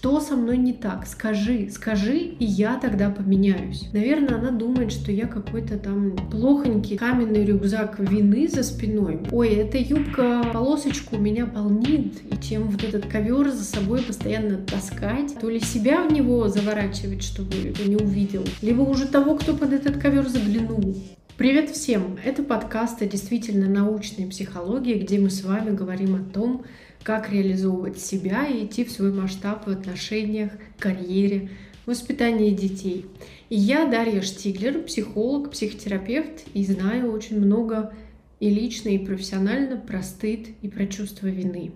Что со мной не так? Скажи, скажи, и я тогда поменяюсь. Наверное, она думает, что я какой-то там плохонький каменный рюкзак вины за спиной. Ой, эта юбка полосочку у меня полнит, и чем вот этот ковер за собой постоянно таскать, то ли себя в него заворачивать, чтобы я не увидел, либо уже того, кто под этот ковер заглянул. Привет всем! Это подкаст о действительно научной психологии, где мы с вами говорим о том, как реализовывать себя и идти в свой масштаб в отношениях, карьере, воспитании детей. И я Дарья Штиглер, психолог, психотерапевт, и знаю очень много и лично, и профессионально про стыд и про чувство вины.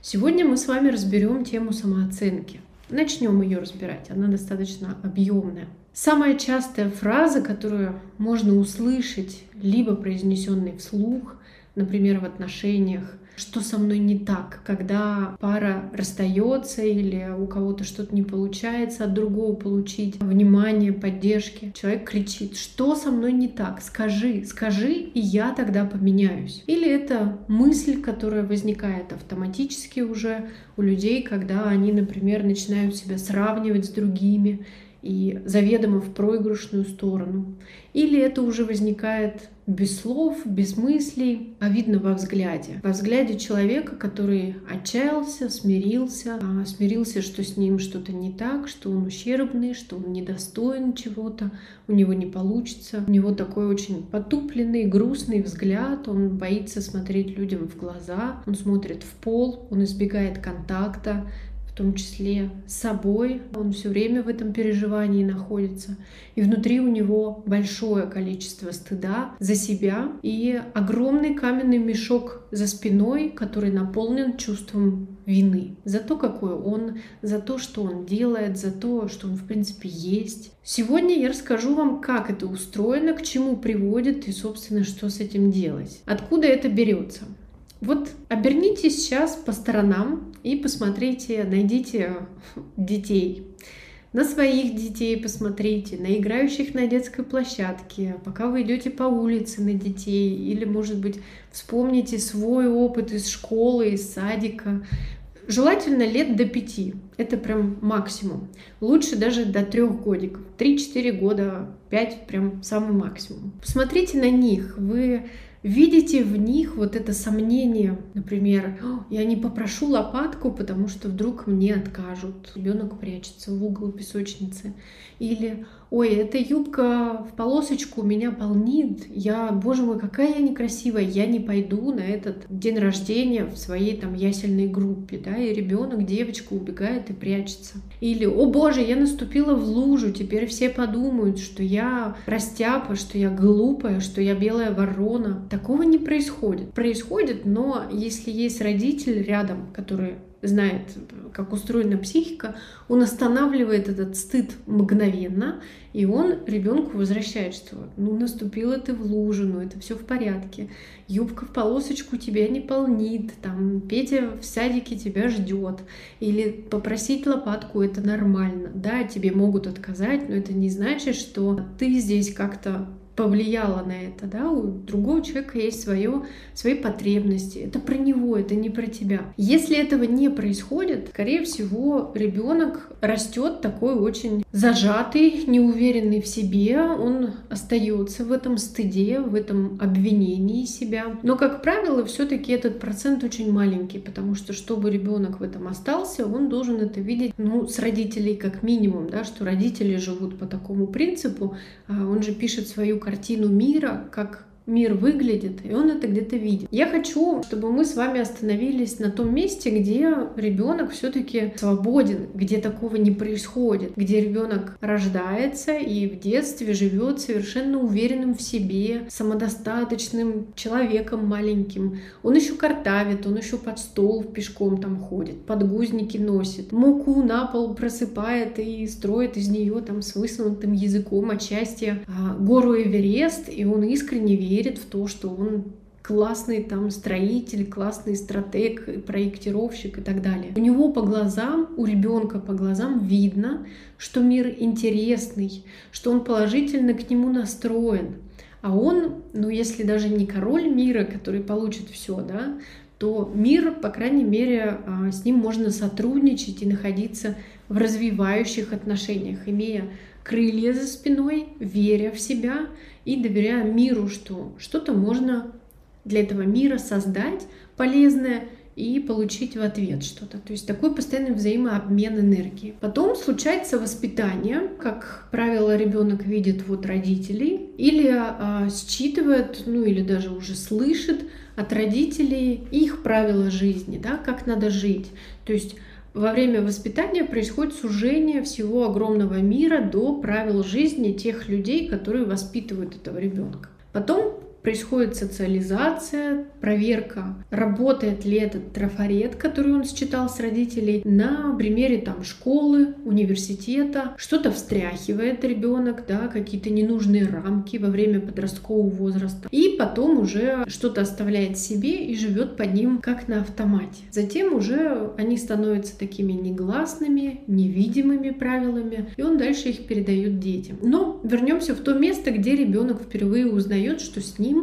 Сегодня мы с вами разберем тему самооценки. Начнем ее разбирать. Она достаточно объемная. Самая частая фраза, которую можно услышать, либо произнесенный вслух, например, в отношениях, что со мной не так, когда пара расстается или у кого-то что-то не получается от другого получить внимание, поддержки. Человек кричит, что со мной не так, скажи, скажи, и я тогда поменяюсь. Или это мысль, которая возникает автоматически уже у людей, когда они, например, начинают себя сравнивать с другими и заведомо в проигрышную сторону. Или это уже возникает без слов, без мыслей, а видно во взгляде. Во взгляде человека, который отчаялся, смирился, а смирился, что с ним что-то не так, что он ущербный, что он недостоин чего-то, у него не получится. У него такой очень потупленный, грустный взгляд, он боится смотреть людям в глаза, он смотрит в пол, он избегает контакта, том числе с собой. Он все время в этом переживании находится. И внутри у него большое количество стыда за себя и огромный каменный мешок за спиной, который наполнен чувством вины за то, какой он, за то, что он делает, за то, что он в принципе есть. Сегодня я расскажу вам, как это устроено, к чему приводит и, собственно, что с этим делать. Откуда это берется. Вот обернитесь сейчас по сторонам и посмотрите, найдите детей. На своих детей посмотрите, на играющих на детской площадке, пока вы идете по улице на детей, или, может быть, вспомните свой опыт из школы, из садика. Желательно лет до пяти. Это прям максимум. Лучше даже до трех годиков. Три-четыре года, пять прям самый максимум. Посмотрите на них. Вы видите в них вот это сомнение, например, я не попрошу лопатку, потому что вдруг мне откажут. Ребенок прячется в угол песочницы. Или ой, эта юбка в полосочку меня полнит, я, боже мой, какая я некрасивая, я не пойду на этот день рождения в своей там ясельной группе, да, и ребенок, девочка убегает и прячется. Или, о боже, я наступила в лужу, теперь все подумают, что я растяпа, что я глупая, что я белая ворона. Такого не происходит. Происходит, но если есть родитель рядом, который знает, как устроена психика, он останавливает этот стыд мгновенно, и он ребенку возвращает, что ну наступила ты в лужу, ну это все в порядке, юбка в полосочку тебя не полнит, там Петя в садике тебя ждет, или попросить лопатку это нормально, да, тебе могут отказать, но это не значит, что ты здесь как-то повлияло на это, да, у другого человека есть свое, свои потребности, это про него, это не про тебя. Если этого не происходит, скорее всего, ребенок растет такой очень зажатый, неуверенный в себе, он остается в этом стыде, в этом обвинении себя. Но, как правило, все-таки этот процент очень маленький, потому что, чтобы ребенок в этом остался, он должен это видеть, ну, с родителей как минимум, да, что родители живут по такому принципу, а он же пишет свою картину мира, как мир выглядит, и он это где-то видит. Я хочу, чтобы мы с вами остановились на том месте, где ребенок все-таки свободен, где такого не происходит, где ребенок рождается и в детстве живет совершенно уверенным в себе, самодостаточным человеком маленьким. Он еще картавит, он еще под стол пешком там ходит, подгузники носит, муку на пол просыпает и строит из нее там с высунутым языком отчасти а, гору Эверест, и он искренне верит верит в то, что он классный там строитель, классный стратег, проектировщик и так далее. У него по глазам, у ребенка по глазам видно, что мир интересный, что он положительно к нему настроен. А он, ну если даже не король мира, который получит все, да, то мир, по крайней мере, а, с ним можно сотрудничать и находиться в развивающих отношениях, имея крылья за спиной, веря в себя и доверяя миру, что что-то можно для этого мира создать полезное и получить в ответ что-то. То есть такой постоянный взаимообмен энергии. Потом случается воспитание. Как правило, ребенок видит вот родителей или а, считывает, ну или даже уже слышит от родителей их правила жизни, да, как надо жить. То есть во время воспитания происходит сужение всего огромного мира до правил жизни тех людей, которые воспитывают этого ребенка. Потом происходит социализация, проверка, работает ли этот трафарет, который он считал с родителей, на примере там школы, университета, что-то встряхивает ребенок, да, какие-то ненужные рамки во время подросткового возраста, и потом уже что-то оставляет себе и живет под ним как на автомате. Затем уже они становятся такими негласными, невидимыми правилами, и он дальше их передает детям. Но вернемся в то место, где ребенок впервые узнает, что с ним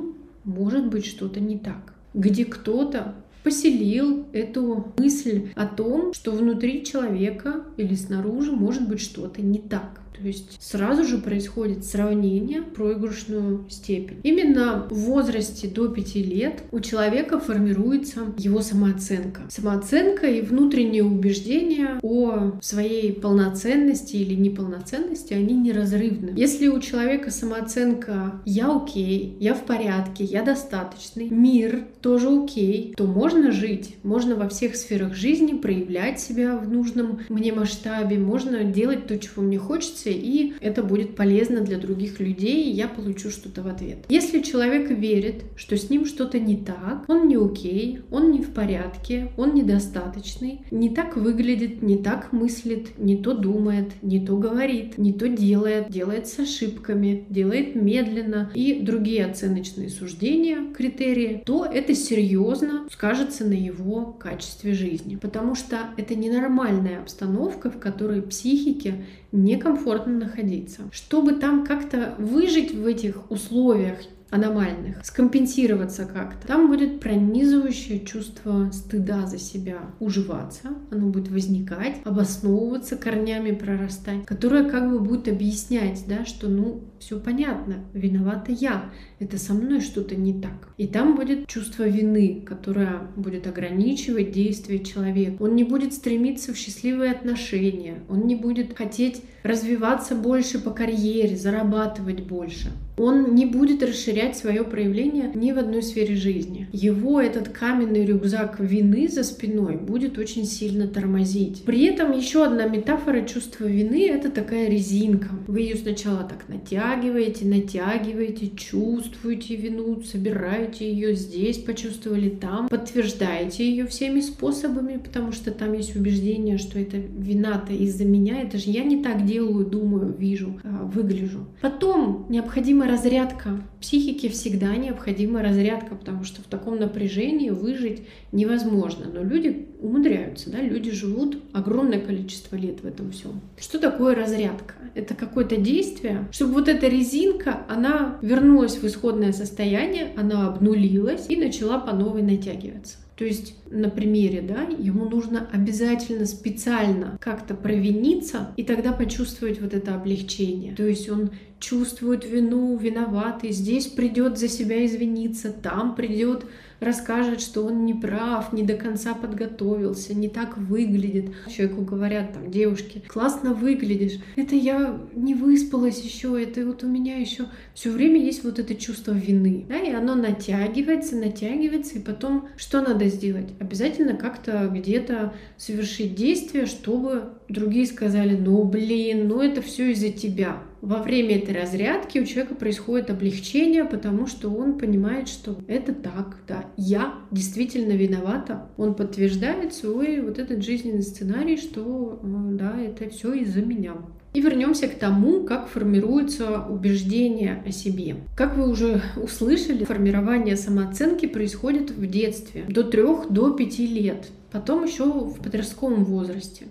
может быть что-то не так, где кто-то поселил эту мысль о том, что внутри человека или снаружи может быть что-то не так. То есть сразу же происходит сравнение проигрышную степень. Именно в возрасте до 5 лет у человека формируется его самооценка. Самооценка и внутренние убеждения о своей полноценности или неполноценности, они неразрывны. Если у человека самооценка «я окей», «я в порядке», «я достаточный», «мир тоже окей», то можно жить, можно во всех сферах жизни проявлять себя в нужном мне масштабе, можно делать то, чего мне хочется, информации, и это будет полезно для других людей, и я получу что-то в ответ. Если человек верит, что с ним что-то не так, он не окей, он не в порядке, он недостаточный, не так выглядит, не так мыслит, не то думает, не то говорит, не то делает, делает с ошибками, делает медленно и другие оценочные суждения, критерии, то это серьезно скажется на его качестве жизни. Потому что это ненормальная обстановка, в которой психике некомфортно находиться. Чтобы там как-то выжить в этих условиях, аномальных, скомпенсироваться как-то. Там будет пронизывающее чувство стыда за себя уживаться, оно будет возникать, обосновываться, корнями прорастать, которое как бы будет объяснять, да, что ну все понятно, виновата я, это со мной что-то не так. И там будет чувство вины, которое будет ограничивать действия человека. Он не будет стремиться в счастливые отношения, он не будет хотеть развиваться больше по карьере, зарабатывать больше. Он не будет расширять свое проявление ни в одной сфере жизни. Его этот каменный рюкзак вины за спиной будет очень сильно тормозить. При этом еще одна метафора чувства вины — это такая резинка. Вы ее сначала так натягиваете, натягиваете, чувствуете вину, собираете ее здесь, почувствовали там, подтверждаете ее всеми способами, потому что там есть убеждение, что это вина-то из-за меня, это же я не так делаю, думаю, вижу, а, выгляжу. Потом необходимо разрядка. Психике всегда необходима разрядка, потому что в таком напряжении выжить невозможно. Но люди умудряются, да, люди живут огромное количество лет в этом всем. Что такое разрядка? Это какое-то действие, чтобы вот эта резинка, она вернулась в исходное состояние, она обнулилась и начала по новой натягиваться. То есть на примере, да, ему нужно обязательно специально как-то провиниться и тогда почувствовать вот это облегчение. То есть он чувствует вину, виноватый, здесь придет за себя извиниться, там придет расскажет, что он не прав, не до конца подготовился, не так выглядит. Человеку говорят, там, девушки, классно выглядишь. Это я не выспалась еще, это вот у меня еще все время есть вот это чувство вины. Да, и оно натягивается, натягивается, и потом что надо сделать? Обязательно как-то где-то совершить действие, чтобы другие сказали, ну блин, ну это все из-за тебя во время этой разрядки у человека происходит облегчение, потому что он понимает, что это так, да, я действительно виновата. Он подтверждает свой вот этот жизненный сценарий, что э, да, это все из-за меня. И вернемся к тому, как формируется убеждение о себе. Как вы уже услышали, формирование самооценки происходит в детстве, до 3 до 5 лет, потом еще в подростковом возрасте.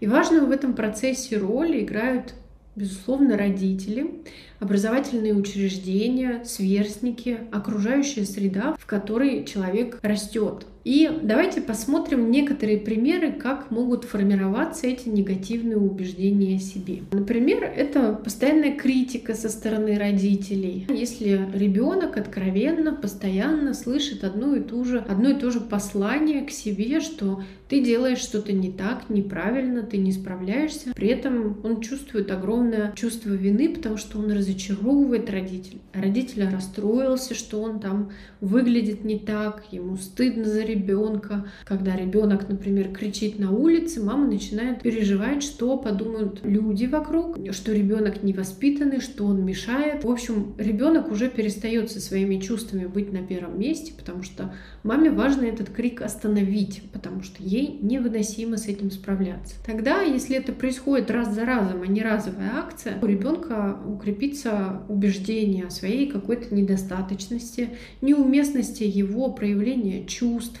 И важную в этом процессе роль играют безусловно, родители, образовательные учреждения, сверстники, окружающая среда, в которой человек растет. И давайте посмотрим некоторые примеры, как могут формироваться эти негативные убеждения о себе. Например, это постоянная критика со стороны родителей. Если ребенок откровенно, постоянно слышит одно и, ту же, одно и то же послание к себе, что ты делаешь что-то не так, неправильно, ты не справляешься. При этом он чувствует огромное чувство вины, потому что он разочаровывает родителя. Родитель расстроился, что он там выглядит не так, ему стыдно за ребенка. Когда ребенок, например, кричит на улице, мама начинает переживать, что подумают люди вокруг, что ребенок невоспитанный, что он мешает. В общем, ребенок уже перестает со своими чувствами быть на первом месте, потому что маме важно этот крик остановить, потому что ей невыносимо с этим справляться. Тогда, если это происходит раз за разом, а не разовая акция, у ребенка укрепится убеждение о своей какой-то недостаточности, неуместности его проявления чувств,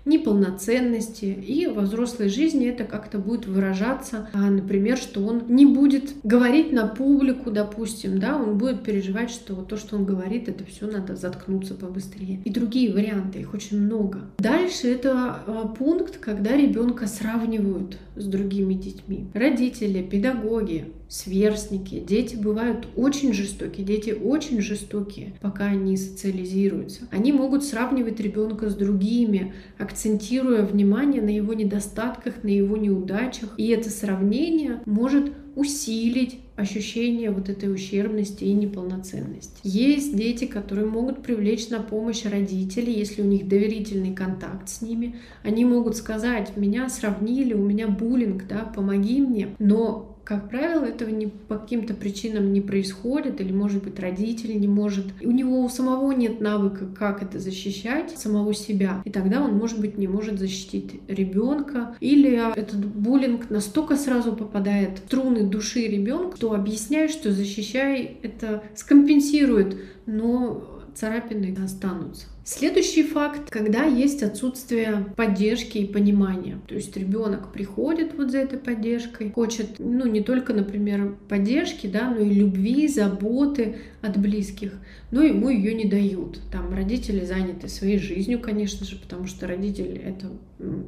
неполноценности. И во взрослой жизни это как-то будет выражаться, а, например, что он не будет говорить на публику, допустим, да, он будет переживать, что то, что он говорит, это все надо заткнуться побыстрее. И другие варианты, их очень много. Дальше это а, пункт, когда ребенка сравнивают с другими детьми. Родители, педагоги, сверстники. Дети бывают очень жестокие, дети очень жестокие, пока они социализируются. Они могут сравнивать ребенка с другими, акцентируя внимание на его недостатках, на его неудачах. И это сравнение может усилить ощущение вот этой ущербности и неполноценности. Есть дети, которые могут привлечь на помощь родителей, если у них доверительный контакт с ними. Они могут сказать, меня сравнили, у меня буллинг, да, помоги мне. Но как правило, этого не, по каким-то причинам не происходит, или, может быть, родитель не может. У него у самого нет навыка, как это защищать, самого себя. И тогда он, может быть, не может защитить ребенка. Или этот буллинг настолько сразу попадает в струны души ребенка, что объясняет, что защищай, это скомпенсирует, но царапины останутся. Следующий факт, когда есть отсутствие поддержки и понимания. То есть ребенок приходит вот за этой поддержкой, хочет, ну, не только, например, поддержки, да, но и любви, заботы от близких, но ему ее не дают. Там родители заняты своей жизнью, конечно же, потому что родитель — это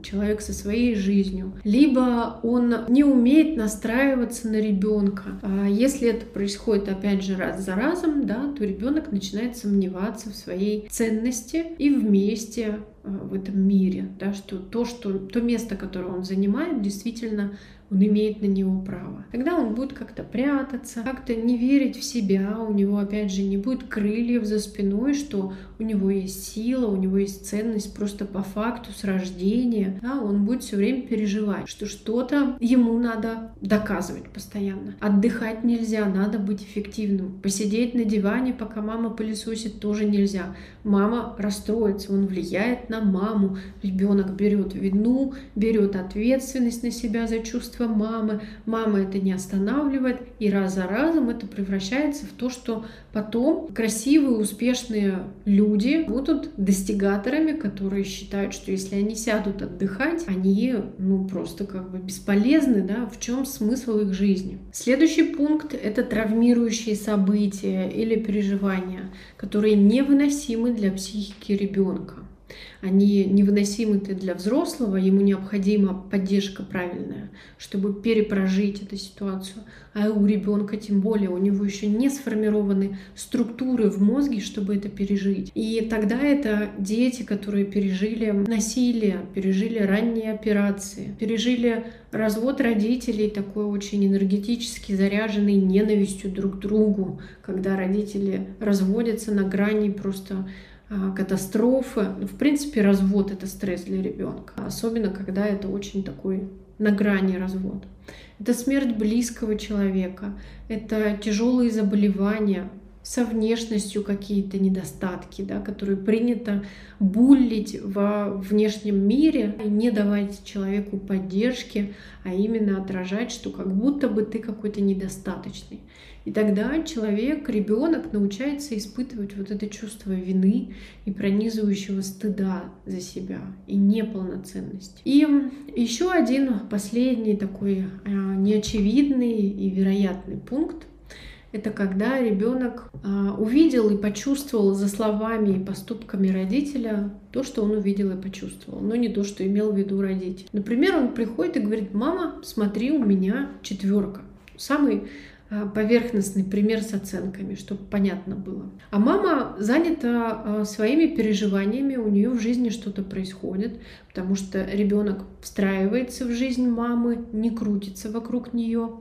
человек со своей жизнью. Либо он не умеет настраиваться на ребенка. А если это происходит, опять же, раз за разом, да, то ребенок начинает сомневаться в своей ценности вместе и вместе э, в этом мире, да, что то, что то место, которое он занимает, действительно он имеет на него право. Тогда он будет как-то прятаться, как-то не верить в себя, у него опять же не будет крыльев за спиной, что у него есть сила, у него есть ценность просто по факту с рождения. Да, он будет все время переживать, что что-то ему надо доказывать постоянно. Отдыхать нельзя, надо быть эффективным. Посидеть на диване, пока мама пылесосит, тоже нельзя. Мама расстроится, он влияет на маму. Ребенок берет вину, берет ответственность на себя за чувства чувства мамы, мама это не останавливает, и раз за разом это превращается в то, что потом красивые, успешные люди будут достигаторами, которые считают, что если они сядут отдыхать, они ну просто как бы бесполезны, да, в чем смысл их жизни. Следующий пункт — это травмирующие события или переживания, которые невыносимы для психики ребенка они невыносимы для взрослого, ему необходима поддержка правильная, чтобы перепрожить эту ситуацию. А у ребенка тем более, у него еще не сформированы структуры в мозге, чтобы это пережить. И тогда это дети, которые пережили насилие, пережили ранние операции, пережили развод родителей, такой очень энергетически заряженный ненавистью друг к другу, когда родители разводятся на грани просто катастрофы. Ну, в принципе, развод — это стресс для ребенка, особенно когда это очень такой на грани развод. Это смерть близкого человека, это тяжелые заболевания, со внешностью какие-то недостатки, да, которые принято буллить во внешнем мире и не давать человеку поддержки, а именно отражать, что как будто бы ты какой-то недостаточный. И тогда человек, ребенок научается испытывать вот это чувство вины и пронизывающего стыда за себя и неполноценность. И еще один последний такой а, неочевидный и вероятный пункт это когда ребенок а, увидел и почувствовал за словами и поступками родителя то, что он увидел и почувствовал, но не то, что имел в виду родитель. Например, он приходит и говорит, мама, смотри, у меня четверка. Самый поверхностный пример с оценками, чтобы понятно было. А мама занята а, своими переживаниями, у нее в жизни что-то происходит, потому что ребенок встраивается в жизнь мамы, не крутится вокруг нее.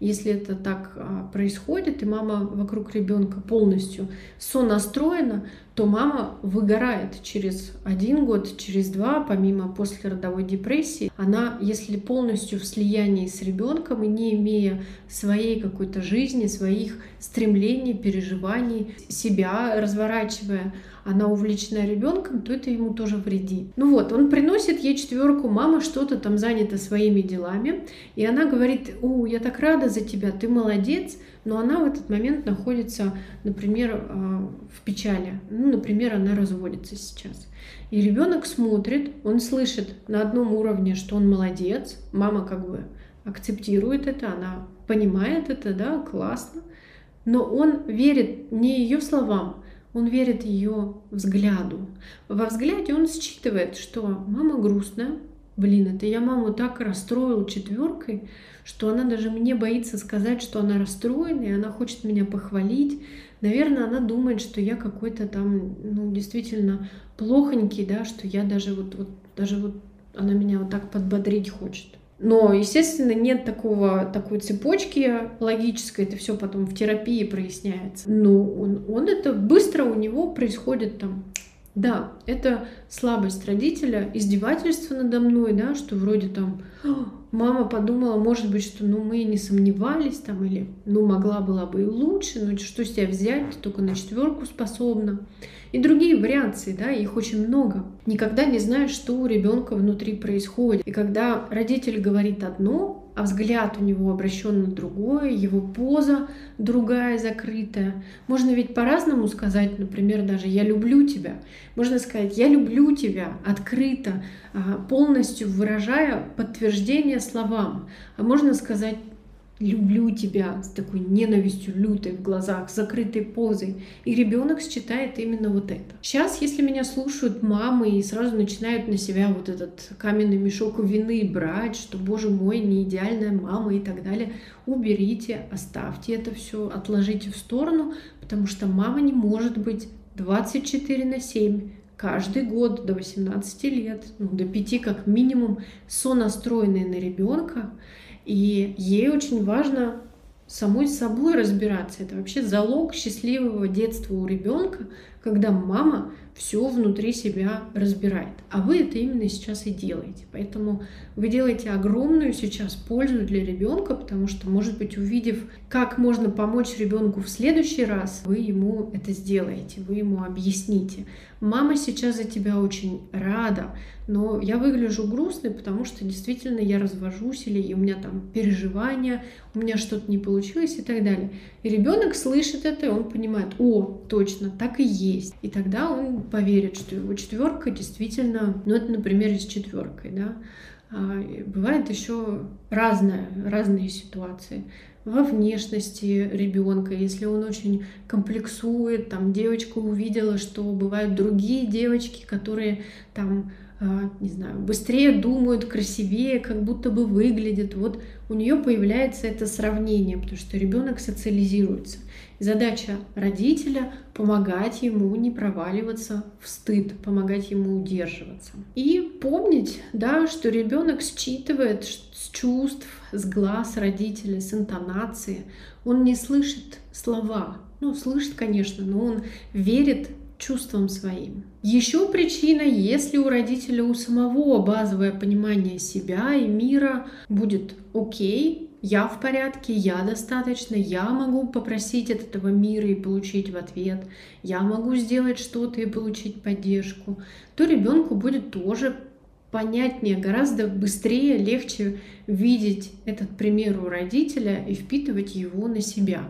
Если это так а, происходит, и мама вокруг ребенка полностью сонастроена, то мама выгорает через один год, через два, помимо послеродовой депрессии. Она, если полностью в слиянии с ребенком и не имея своей какой-то жизни, своих стремлений, переживаний, себя разворачивая, она увлечена ребенком, то это ему тоже вредит. Ну вот, он приносит ей четверку, мама что-то там занята своими делами, и она говорит, о, я так рада за тебя, ты молодец, но она в этот момент находится, например, а, в печали. Ну, например, она разводится сейчас. И ребенок смотрит, он слышит на одном уровне, что он молодец, мама как бы акцептирует это, она понимает это, да, классно, но он верит не ее словам, он верит ее взгляду. Во взгляде он считывает, что мама грустная, блин, это я маму так расстроил четверкой, что она даже мне боится сказать, что она расстроена, и она хочет меня похвалить. Наверное, она думает, что я какой-то там, ну, действительно плохонький, да, что я даже вот, вот даже вот она меня вот так подбодрить хочет. Но, естественно, нет такого, такой цепочки логической, это все потом в терапии проясняется. Но он, он это быстро у него происходит там да, это слабость родителя, издевательство надо мной, да, что вроде там мама подумала, может быть, что ну мы не сомневались там или ну могла была бы и лучше, но что с тебя взять, ты только на четверку способна. И другие вариации, да, их очень много. Никогда не знаешь, что у ребенка внутри происходит. И когда родитель говорит одно, а взгляд у него обращен на другое, его поза другая, закрытая. Можно ведь по-разному сказать, например, даже «я люблю тебя». Можно сказать «я люблю тебя» открыто, полностью выражая подтверждение словам. А можно сказать люблю тебя с такой ненавистью лютой в глазах, закрытой позой. И ребенок считает именно вот это. Сейчас, если меня слушают мамы и сразу начинают на себя вот этот каменный мешок вины брать, что, боже мой, не идеальная мама и так далее, уберите, оставьте это все, отложите в сторону, потому что мама не может быть 24 на 7 каждый год до 18 лет, ну, до 5 как минимум, сонастроенные на ребенка. И ей очень важно самой собой разбираться. Это вообще залог счастливого детства у ребенка, когда мама все внутри себя разбирает. А вы это именно сейчас и делаете. Поэтому вы делаете огромную сейчас пользу для ребенка, потому что, может быть, увидев, как можно помочь ребенку в следующий раз, вы ему это сделаете, вы ему объясните. Мама сейчас за тебя очень рада, но я выгляжу грустной, потому что действительно я развожусь или у меня там переживания, у меня что-то не получилось и так далее. И ребенок слышит это, и он понимает, о, точно, так и есть. И тогда он поверит, что его четверка действительно, ну это, например, с четверкой, да. А, бывает еще разное, разные ситуации во внешности ребенка, если он очень комплексует, там девочка увидела, что бывают другие девочки, которые там а, не знаю, быстрее думают, красивее, как будто бы выглядят. Вот у нее появляется это сравнение, потому что ребенок социализируется. Задача родителя помогать ему не проваливаться в стыд, помогать ему удерживаться. И помнить, да, что ребенок считывает с чувств, с глаз родителя, с интонации. Он не слышит слова. Ну, слышит, конечно, но он верит чувствам своим. Еще причина, если у родителя у самого базовое понимание себя и мира будет окей, я в порядке, я достаточно, я могу попросить от этого мира и получить в ответ, я могу сделать что-то и получить поддержку, то ребенку будет тоже понятнее, гораздо быстрее, легче видеть этот пример у родителя и впитывать его на себя.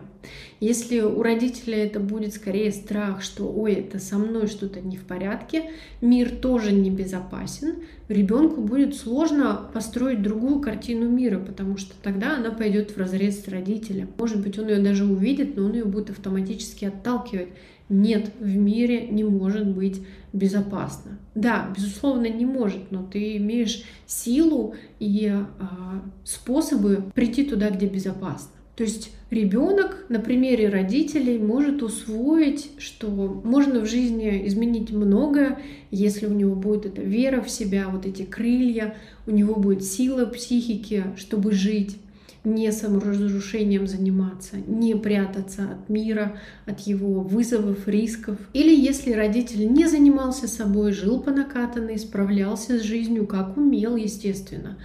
Если у родителя это будет скорее страх, что ой, это со мной что-то не в порядке, мир тоже небезопасен, ребенку будет сложно построить другую картину мира, потому что тогда она пойдет в разрез с родителем. Может быть, он ее даже увидит, но он ее будет автоматически отталкивать. Нет, в мире не может быть безопасно. Да, безусловно, не может, но ты имеешь силу и а, способы прийти туда, где безопасно. То есть ребенок на примере родителей может усвоить, что можно в жизни изменить многое, если у него будет эта вера в себя, вот эти крылья, у него будет сила психики, чтобы жить не саморазрушением заниматься, не прятаться от мира, от его вызовов, рисков. Или если родитель не занимался собой, жил по накатанной, справлялся с жизнью, как умел, естественно.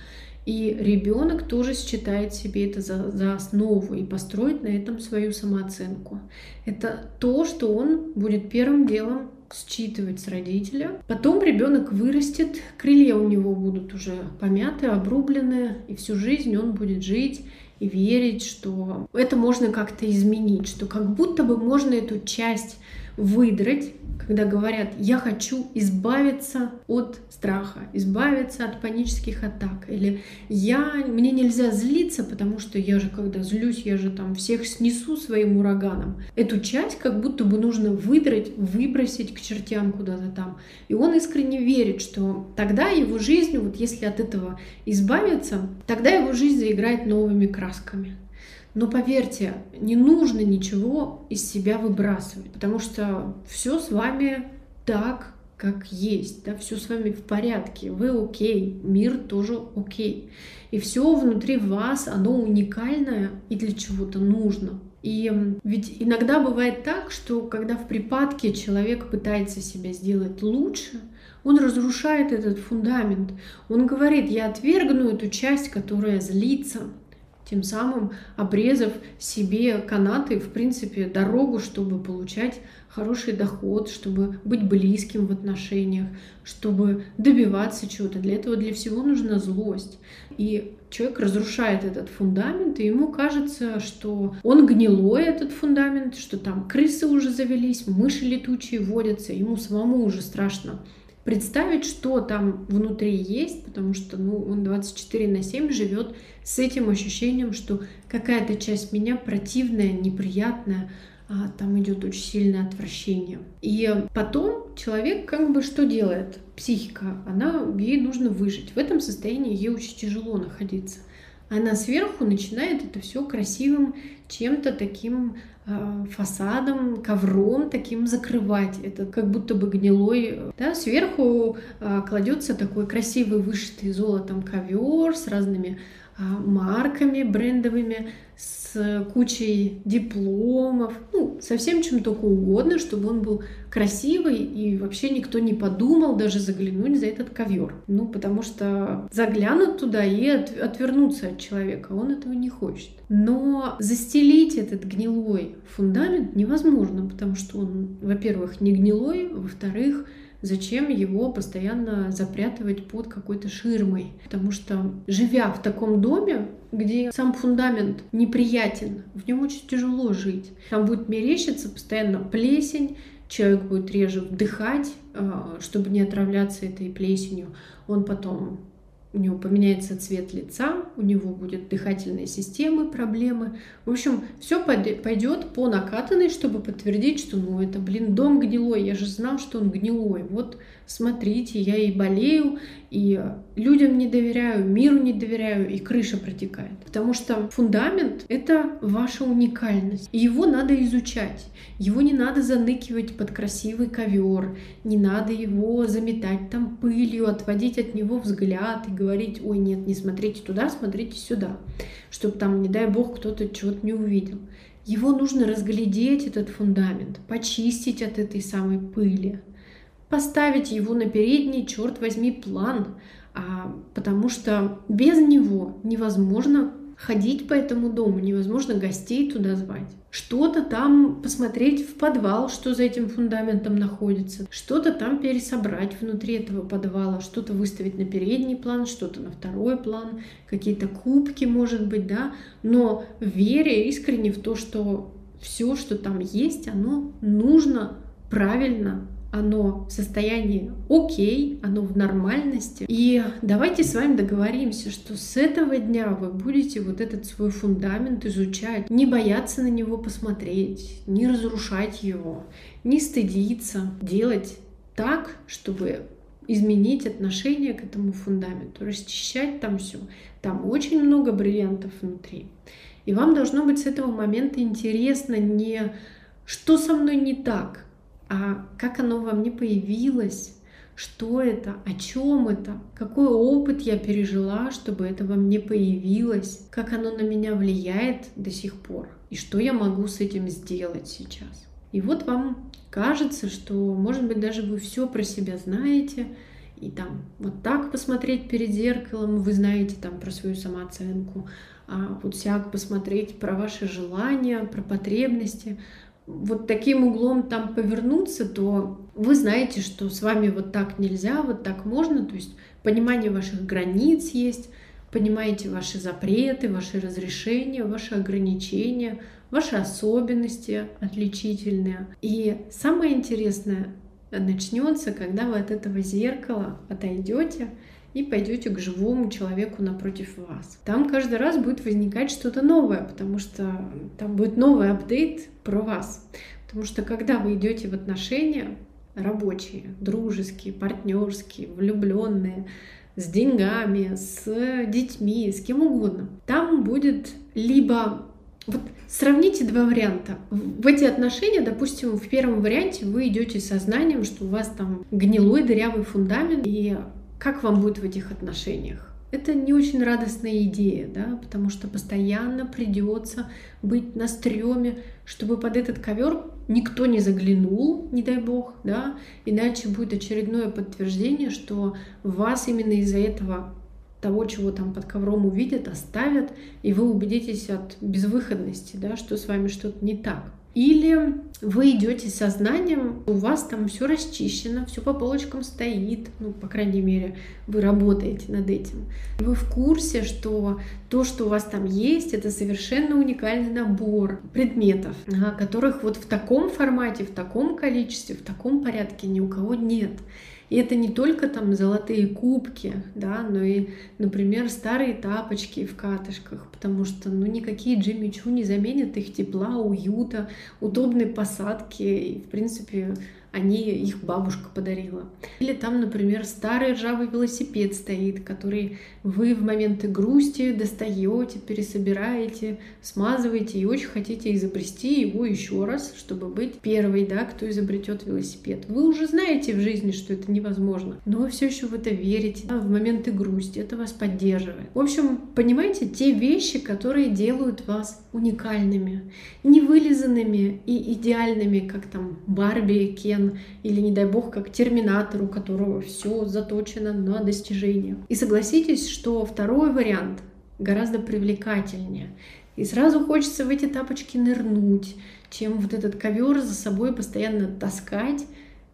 И ребенок тоже считает себе это за, за основу и построит на этом свою самооценку. Это то, что он будет первым делом считывать с родителя. Потом ребенок вырастет, крылья у него будут уже помяты, обрублены, и всю жизнь он будет жить и верить, что это можно как-то изменить, что как будто бы можно эту часть выдрать, когда говорят, я хочу избавиться от страха, избавиться от панических атак, или я, мне нельзя злиться, потому что я же, когда злюсь, я же там всех снесу своим ураганом. Эту часть как будто бы нужно выдрать, выбросить к чертям куда-то там. И он искренне верит, что тогда его жизнь, вот если от этого избавиться, тогда его жизнь заиграет новыми красками. Но поверьте, не нужно ничего из себя выбрасывать, потому что все с вами так, как есть, да, все с вами в порядке, вы окей, мир тоже окей. И все внутри вас, оно уникальное и для чего-то нужно. И ведь иногда бывает так, что когда в припадке человек пытается себя сделать лучше, он разрушает этот фундамент. Он говорит, я отвергну эту часть, которая злится, тем самым обрезав себе канаты, в принципе, дорогу, чтобы получать хороший доход, чтобы быть близким в отношениях, чтобы добиваться чего-то. Для этого для всего нужна злость. И человек разрушает этот фундамент, и ему кажется, что он гнилой, этот фундамент, что там крысы уже завелись, мыши летучие водятся, ему самому уже страшно представить, что там внутри есть, потому что ну, он 24 на 7 живет с этим ощущением, что какая-то часть меня противная, неприятная, а там идет очень сильное отвращение. И потом человек как бы что делает? Психика, она, ей нужно выжить. В этом состоянии ей очень тяжело находиться. Она сверху начинает это все красивым чем-то таким э, фасадом, ковром таким закрывать. Это как будто бы гнилой. Да? Сверху э, кладется такой красивый вышитый золотом ковер с разными марками брендовыми, с кучей дипломов, ну, совсем чем только угодно, чтобы он был красивый и вообще никто не подумал даже заглянуть за этот ковер. Ну, потому что заглянут туда и отвернуться от человека, он этого не хочет. Но застелить этот гнилой фундамент невозможно, потому что он, во-первых, не гнилой, во-вторых, зачем его постоянно запрятывать под какой-то ширмой. Потому что, живя в таком доме, где сам фундамент неприятен, в нем очень тяжело жить. Там будет мерещиться постоянно плесень, человек будет реже вдыхать, а, чтобы не отравляться этой плесенью. Он потом у него поменяется цвет лица, у него будет дыхательные системы, проблемы. В общем, все пойдет по накатанной, чтобы подтвердить, что ну это, блин, дом гнилой, я же знал, что он гнилой. Вот смотрите, я и болею, и людям не доверяю, миру не доверяю, и крыша протекает. Потому что фундамент — это ваша уникальность. И его надо изучать. Его не надо заныкивать под красивый ковер, не надо его заметать там пылью, отводить от него взгляд и говорить, ой, нет, не смотрите туда, смотрите сюда, чтобы там, не дай бог, кто-то чего-то не увидел. Его нужно разглядеть, этот фундамент, почистить от этой самой пыли, поставить его на передний, черт возьми, план, а, потому что без него невозможно ходить по этому дому, невозможно гостей туда звать. Что-то там посмотреть в подвал, что за этим фундаментом находится, что-то там пересобрать внутри этого подвала, что-то выставить на передний план, что-то на второй план, какие-то кубки, может быть, да, но вере искренне в то, что все, что там есть, оно нужно правильно оно в состоянии окей, оно в нормальности. И давайте с вами договоримся, что с этого дня вы будете вот этот свой фундамент изучать, не бояться на него посмотреть, не разрушать его, не стыдиться, делать так, чтобы изменить отношение к этому фундаменту, расчищать там все. Там очень много бриллиантов внутри. И вам должно быть с этого момента интересно не что со мной не так, а как оно во мне появилось, что это, о чем это, какой опыт я пережила, чтобы это во мне появилось, как оно на меня влияет до сих пор, и что я могу с этим сделать сейчас. И вот вам кажется, что, может быть, даже вы все про себя знаете, и там вот так посмотреть перед зеркалом, вы знаете там про свою самооценку, а вот всяк посмотреть про ваши желания, про потребности, вот таким углом там повернуться, то вы знаете, что с вами вот так нельзя, вот так можно, то есть понимание ваших границ есть, понимаете ваши запреты, ваши разрешения, ваши ограничения, ваши особенности отличительные. И самое интересное начнется, когда вы от этого зеркала отойдете и пойдете к живому человеку напротив вас. Там каждый раз будет возникать что-то новое, потому что там будет новый апдейт про вас. Потому что когда вы идете в отношения рабочие, дружеские, партнерские, влюбленные, с деньгами, с детьми, с кем угодно, там будет либо вот сравните два варианта. В эти отношения, допустим, в первом варианте вы идете со знанием, что у вас там гнилой дырявый фундамент, и как вам будет в этих отношениях? Это не очень радостная идея, да, потому что постоянно придется быть на стреме, чтобы под этот ковер никто не заглянул, не дай бог, да, иначе будет очередное подтверждение, что вас именно из-за этого того, чего там под ковром увидят, оставят, и вы убедитесь от безвыходности, да, что с вами что-то не так. Или вы идете со знанием, у вас там все расчищено, все по полочкам стоит, ну, по крайней мере, вы работаете над этим. Вы в курсе, что то, что у вас там есть, это совершенно уникальный набор предметов, которых вот в таком формате, в таком количестве, в таком порядке ни у кого нет. И это не только там золотые кубки, да, но и, например, старые тапочки в катышках, потому что, ну, никакие Джимми Чу не заменят их тепла, уюта, удобной посадки и, в принципе, они их бабушка подарила. Или там, например, старый ржавый велосипед стоит, который вы в моменты грусти достаете, пересобираете, смазываете и очень хотите изобрести его еще раз, чтобы быть первой, да, кто изобретет велосипед. Вы уже знаете в жизни, что это невозможно, но вы все еще в это верите, да, в моменты грусти, это вас поддерживает. В общем, понимаете, те вещи, которые делают вас уникальными, невылизанными и идеальными, как там Барби, Кен или, не дай бог, как Терминатор, у которого все заточено на достижение. И согласитесь, что второй вариант гораздо привлекательнее. И сразу хочется в эти тапочки нырнуть, чем вот этот ковер за собой постоянно таскать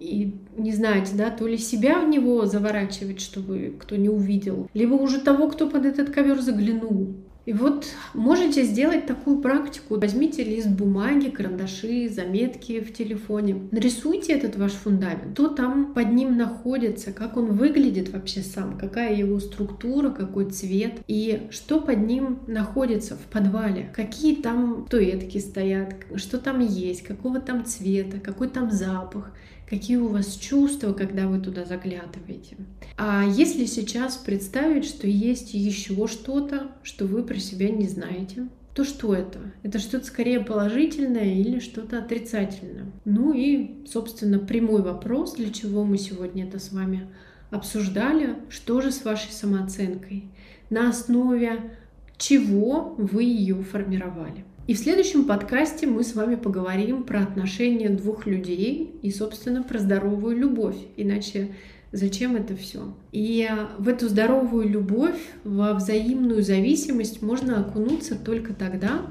и не знаете, да, то ли себя в него заворачивать, чтобы кто не увидел, либо уже того, кто под этот ковер заглянул. И вот можете сделать такую практику. Возьмите лист бумаги, карандаши, заметки в телефоне. Нарисуйте этот ваш фундамент. Что там под ним находится, как он выглядит вообще сам, какая его структура, какой цвет и что под ним находится в подвале. Какие там туетки стоят, что там есть, какого там цвета, какой там запах какие у вас чувства, когда вы туда заглядываете. А если сейчас представить, что есть еще что-то, что вы про себя не знаете, то что это? Это что-то скорее положительное или что-то отрицательное? Ну и, собственно, прямой вопрос, для чего мы сегодня это с вами обсуждали, что же с вашей самооценкой, на основе чего вы ее формировали. И в следующем подкасте мы с вами поговорим про отношения двух людей и, собственно, про здоровую любовь. Иначе зачем это все? И в эту здоровую любовь, во взаимную зависимость можно окунуться только тогда,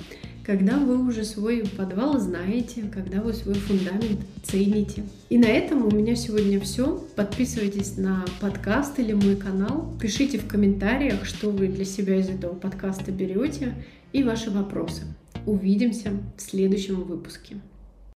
когда вы уже свой подвал знаете, когда вы свой фундамент цените. И на этом у меня сегодня все. Подписывайтесь на подкаст или мой канал. Пишите в комментариях, что вы для себя из этого подкаста берете и ваши вопросы. Увидимся в следующем выпуске.